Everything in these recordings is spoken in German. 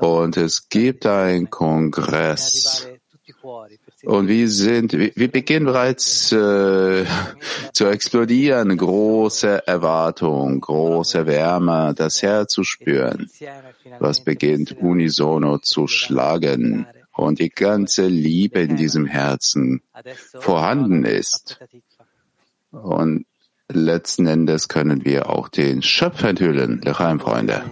Und es gibt einen Kongress. Und wir sind, wir beginnen bereits äh, zu explodieren, große Erwartung, große Wärme, das Herz zu spüren, was beginnt unisono zu schlagen und die ganze Liebe in diesem Herzen vorhanden ist. Und letzten Endes können wir auch den Schöpfer enthüllen, Lechaim, Freunde.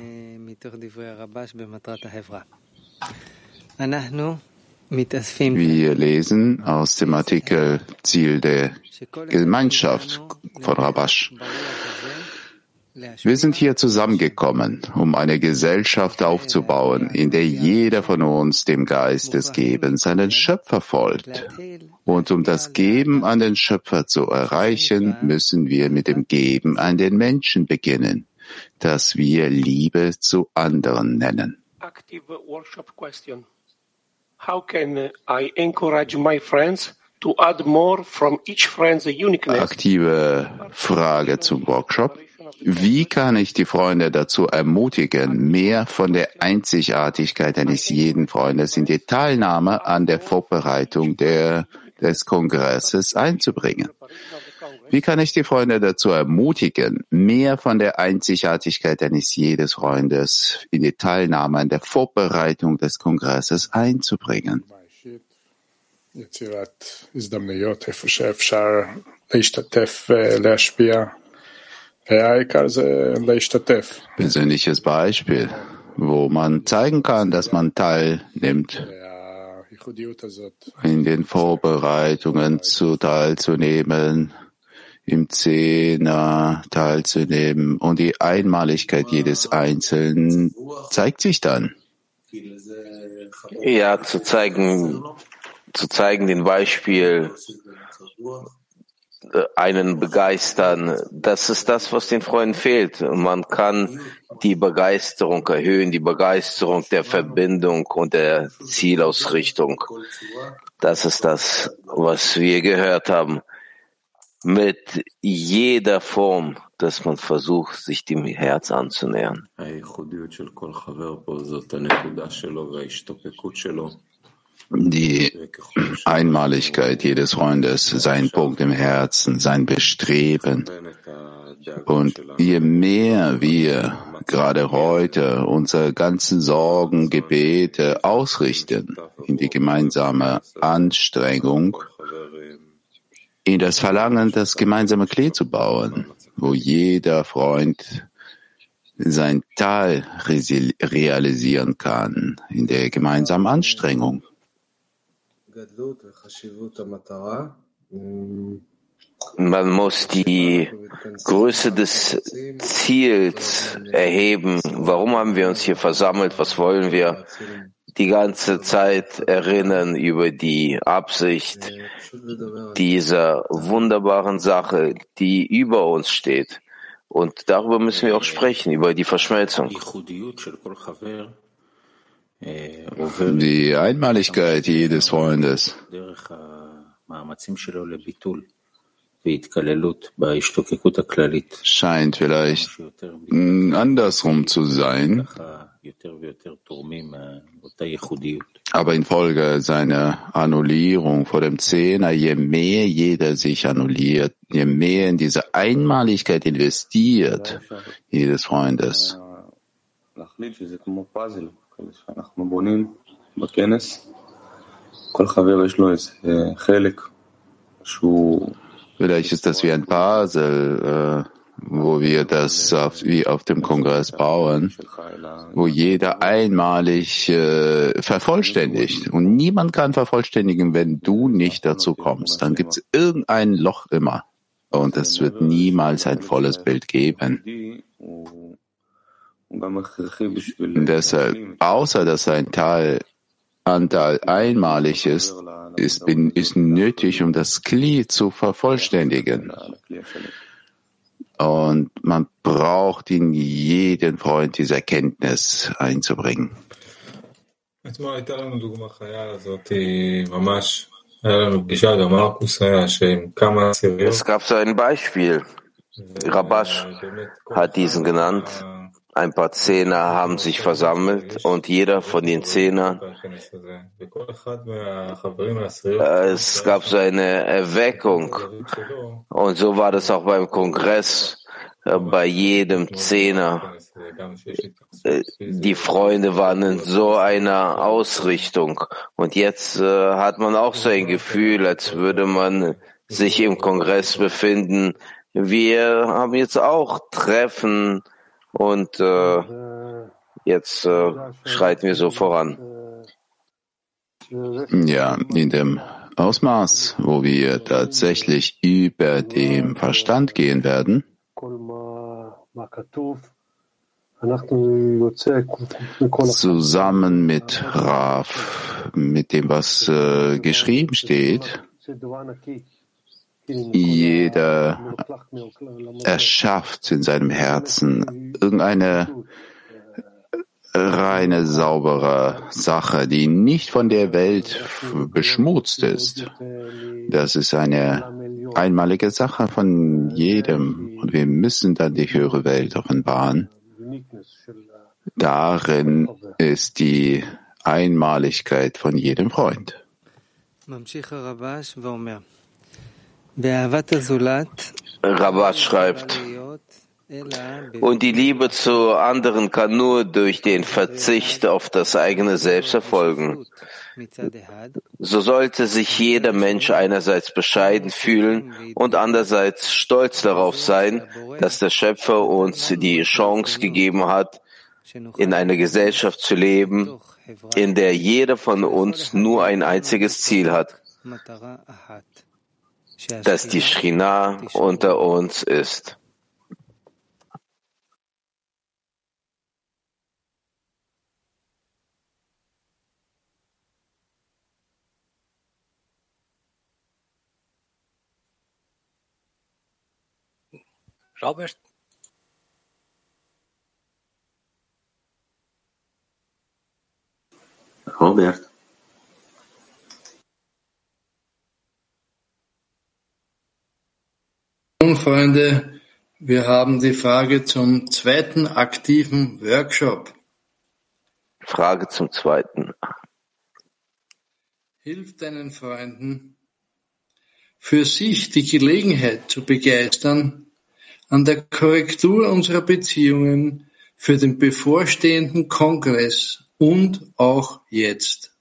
Wir lesen aus dem Artikel Ziel der Gemeinschaft von Rabash. Wir sind hier zusammengekommen, um eine Gesellschaft aufzubauen, in der jeder von uns dem Geist des Gebens an den Schöpfer folgt. Und um das Geben an den Schöpfer zu erreichen, müssen wir mit dem Geben an den Menschen beginnen, das wir Liebe zu anderen nennen. Active workshop question. How can I encourage my friends to add more from each friend's uniqueness? Aktive Frage zum Workshop. Wie kann ich die Freunde dazu ermutigen, mehr von der Einzigartigkeit eines jeden Freundes in die Teilnahme an der Vorbereitung der, des Kongresses einzubringen? Wie kann ich die Freunde dazu ermutigen, mehr von der Einzigartigkeit eines jedes Freundes in die Teilnahme an der Vorbereitung des Kongresses einzubringen? Persönliches Beispiel, wo man zeigen kann, dass man teilnimmt, in den Vorbereitungen zu teilzunehmen, im Zehner teilzunehmen und die Einmaligkeit jedes Einzelnen zeigt sich dann. Ja, zu zeigen, zu zeigen den Beispiel, einen begeistern. Das ist das, was den Freunden fehlt. Man kann die Begeisterung erhöhen, die Begeisterung der Verbindung und der Zielausrichtung. Das ist das, was wir gehört haben. Mit jeder Form, dass man versucht, sich dem Herz anzunähern. Die Einmaligkeit jedes Freundes, sein Punkt im Herzen, sein Bestreben. Und je mehr wir gerade heute unsere ganzen Sorgen, Gebete ausrichten in die gemeinsame Anstrengung, in das Verlangen, das gemeinsame Klee zu bauen, wo jeder Freund sein Teil realisieren kann in der gemeinsamen Anstrengung. Man muss die Größe des Ziels erheben. Warum haben wir uns hier versammelt? Was wollen wir? Die ganze Zeit erinnern über die Absicht dieser wunderbaren Sache, die über uns steht. Und darüber müssen wir auch sprechen, über die Verschmelzung. Die Einmaligkeit jedes Freundes. Scheint vielleicht andersrum zu sein, aber infolge seiner Annullierung vor dem Zehner, je mehr jeder sich annulliert, je mehr in diese Einmaligkeit investiert, jedes Freundes, Vielleicht ist das wie ein Basel, äh, wo wir das auf, wie auf dem Kongress bauen, wo jeder einmalig äh, vervollständigt. Und niemand kann vervollständigen, wenn du nicht dazu kommst. Dann gibt es irgendein Loch immer. Und es wird niemals ein volles Bild geben. Deshalb, außer dass ein Teil Anteil einmalig ist, ist, ist nötig, um das Kli zu vervollständigen. Und man braucht in jeden Freund diese Erkenntnis einzubringen. Es gab so ein Beispiel. Rabash hat diesen genannt. Ein paar Zehner haben sich versammelt und jeder von den Zehnern, es gab so eine Erweckung. Und so war das auch beim Kongress, äh, bei jedem Zehner. Äh, die Freunde waren in so einer Ausrichtung. Und jetzt äh, hat man auch so ein Gefühl, als würde man sich im Kongress befinden. Wir haben jetzt auch Treffen, und äh, jetzt äh, schreiten wir so voran. Ja, in dem Ausmaß, wo wir tatsächlich über dem Verstand gehen werden, zusammen mit Raf, mit dem, was äh, geschrieben steht, jeder erschafft in seinem Herzen irgendeine reine, saubere Sache, die nicht von der Welt beschmutzt ist. Das ist eine einmalige Sache von jedem und wir müssen dann die höhere Welt offenbaren. Darin ist die Einmaligkeit von jedem Freund. Rabat schreibt, und die Liebe zu anderen kann nur durch den Verzicht auf das eigene Selbst erfolgen. So sollte sich jeder Mensch einerseits bescheiden fühlen und andererseits stolz darauf sein, dass der Schöpfer uns die Chance gegeben hat, in einer Gesellschaft zu leben, in der jeder von uns nur ein einziges Ziel hat dass die Schrina unter uns ist. Robert? Robert. Nun, Freunde, wir haben die Frage zum zweiten aktiven Workshop. Frage zum zweiten. Hilf deinen Freunden, für sich die Gelegenheit zu begeistern, an der Korrektur unserer Beziehungen für den bevorstehenden Kongress und auch jetzt.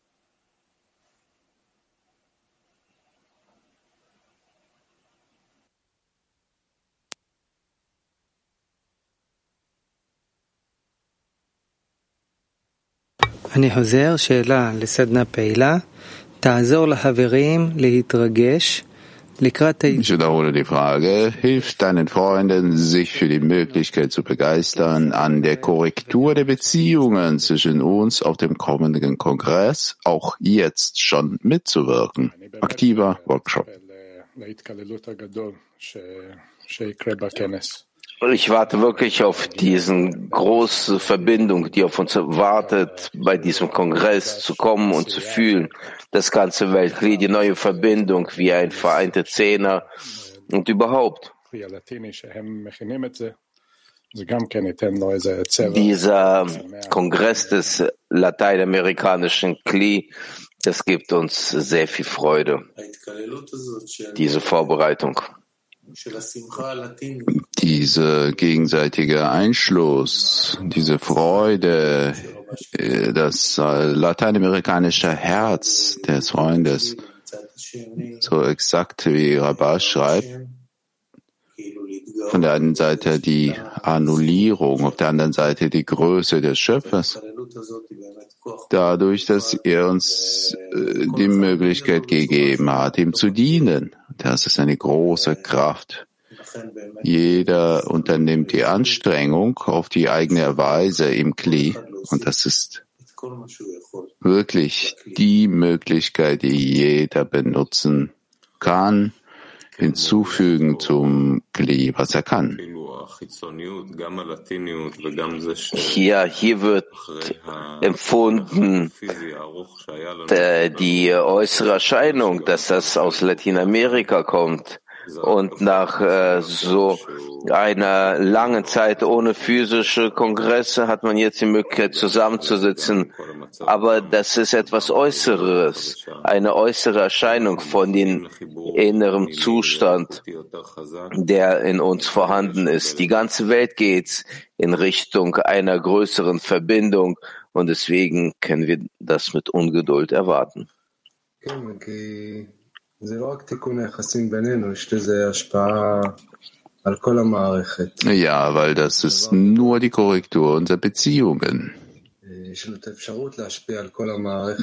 אני חוזר, שאלה לסדנה פעילה, תעזור לחברים להתרגש לקראת Ich wiederhole die Frage, hilft deinen Freunden, sich für die Möglichkeit zu begeistern, an der Korrektur der Beziehungen zwischen uns auf dem kommenden Kongress auch jetzt schon mitzuwirken. Aktiver Workshop. Ich warte wirklich auf diesen große Verbindung, die auf uns wartet, bei diesem Kongress zu kommen und zu fühlen. Das ganze Weltkrieg, die neue Verbindung wie ein vereinter Zehner und überhaupt. Dieser Kongress des lateinamerikanischen Kli, das gibt uns sehr viel Freude, diese Vorbereitung. Dieser gegenseitige Einschluss, diese Freude, äh, das äh, lateinamerikanische Herz des Freundes, so exakt wie Rabbah schreibt, von der einen Seite die Annullierung, auf der anderen Seite die Größe des Schöpfers. Dadurch, dass er uns äh, die Möglichkeit gegeben hat, ihm zu dienen. Das ist eine große Kraft. Jeder unternimmt die Anstrengung auf die eigene Weise im Kli. Und das ist wirklich die Möglichkeit, die jeder benutzen kann, hinzufügen zum Kli, was er kann. Hier, hier wird empfunden die äußere Erscheinung, dass das aus Lateinamerika kommt, Und nach äh, so einer langen Zeit ohne physische Kongresse hat man jetzt die Möglichkeit zusammenzusitzen. Aber das ist etwas Äußeres, eine äußere Erscheinung von dem inneren Zustand, der in uns vorhanden ist. Die ganze Welt geht in Richtung einer größeren Verbindung und deswegen können wir das mit Ungeduld erwarten. Ja, weil das ist nur die Korrektur unserer Beziehungen.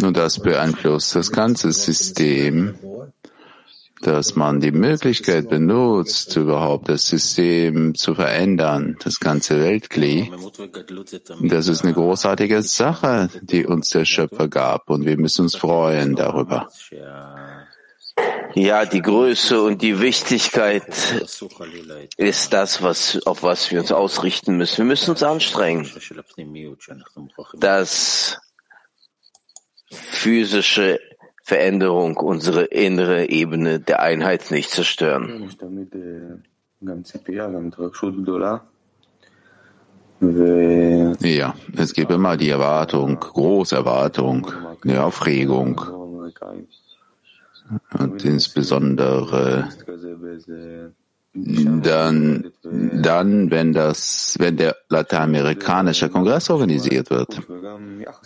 Und das beeinflusst das ganze System, dass man die Möglichkeit benutzt, überhaupt das System zu verändern, das ganze Weltkli. Das ist eine großartige Sache, die uns der Schöpfer gab und wir müssen uns freuen darüber. Ja, die Größe und die Wichtigkeit ist das, was, auf was wir uns ausrichten müssen. Wir müssen uns anstrengen, das physische Veränderung unsere innere Ebene der Einheit nicht zerstören. Ja, es gibt immer die Erwartung, große Erwartung, eine Aufregung und insbesondere dann, dann, wenn das, wenn der lateinamerikanische Kongress organisiert wird,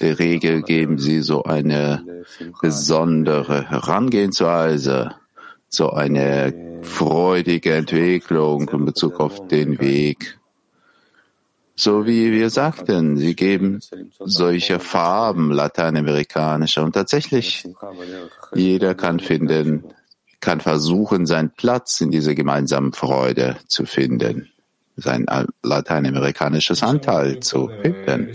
der Regel geben sie so eine besondere Herangehensweise, so eine freudige Entwicklung in Bezug auf den Weg. So wie wir sagten, sie geben solche Farben lateinamerikanische und tatsächlich jeder kann finden, kann versuchen, seinen Platz in dieser gemeinsamen Freude zu finden, sein lateinamerikanisches Anteil zu finden.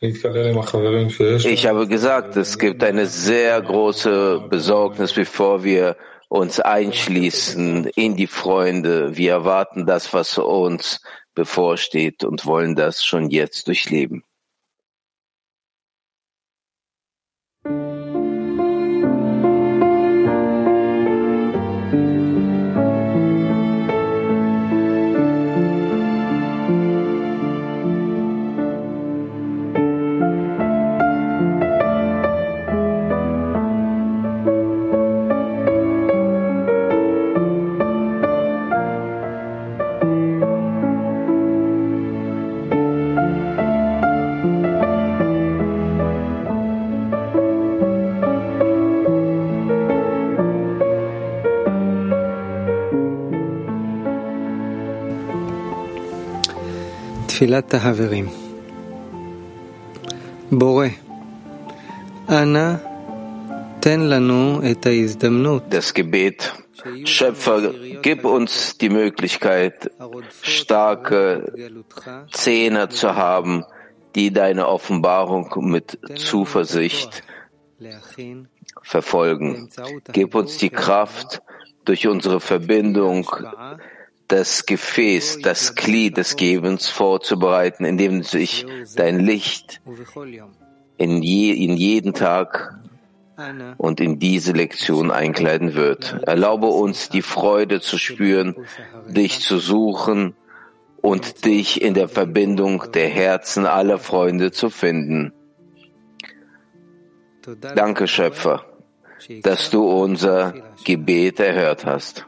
Ich habe gesagt, es gibt eine sehr große Besorgnis, bevor wir uns einschließen in die Freunde. Wir erwarten das, was uns bevorsteht und wollen das schon jetzt durchleben. תפילת החברים. בורא, אנא תן לנו את ההזדמנות. Das Gebet. Schöpfer, gib uns die Möglichkeit, starke Zähne zu haben, die deine Offenbarung mit Zuversicht verfolgen. Gib uns die Kraft, durch unsere Verbindung das Gefäß, das Glied des Gebens vorzubereiten, indem sich dein Licht in, je, in jeden Tag und in diese Lektion einkleiden wird. Erlaube uns, die Freude zu spüren, dich zu suchen und dich in der Verbindung der Herzen aller Freunde zu finden. Danke, Schöpfer, dass du unser Gebet erhört hast.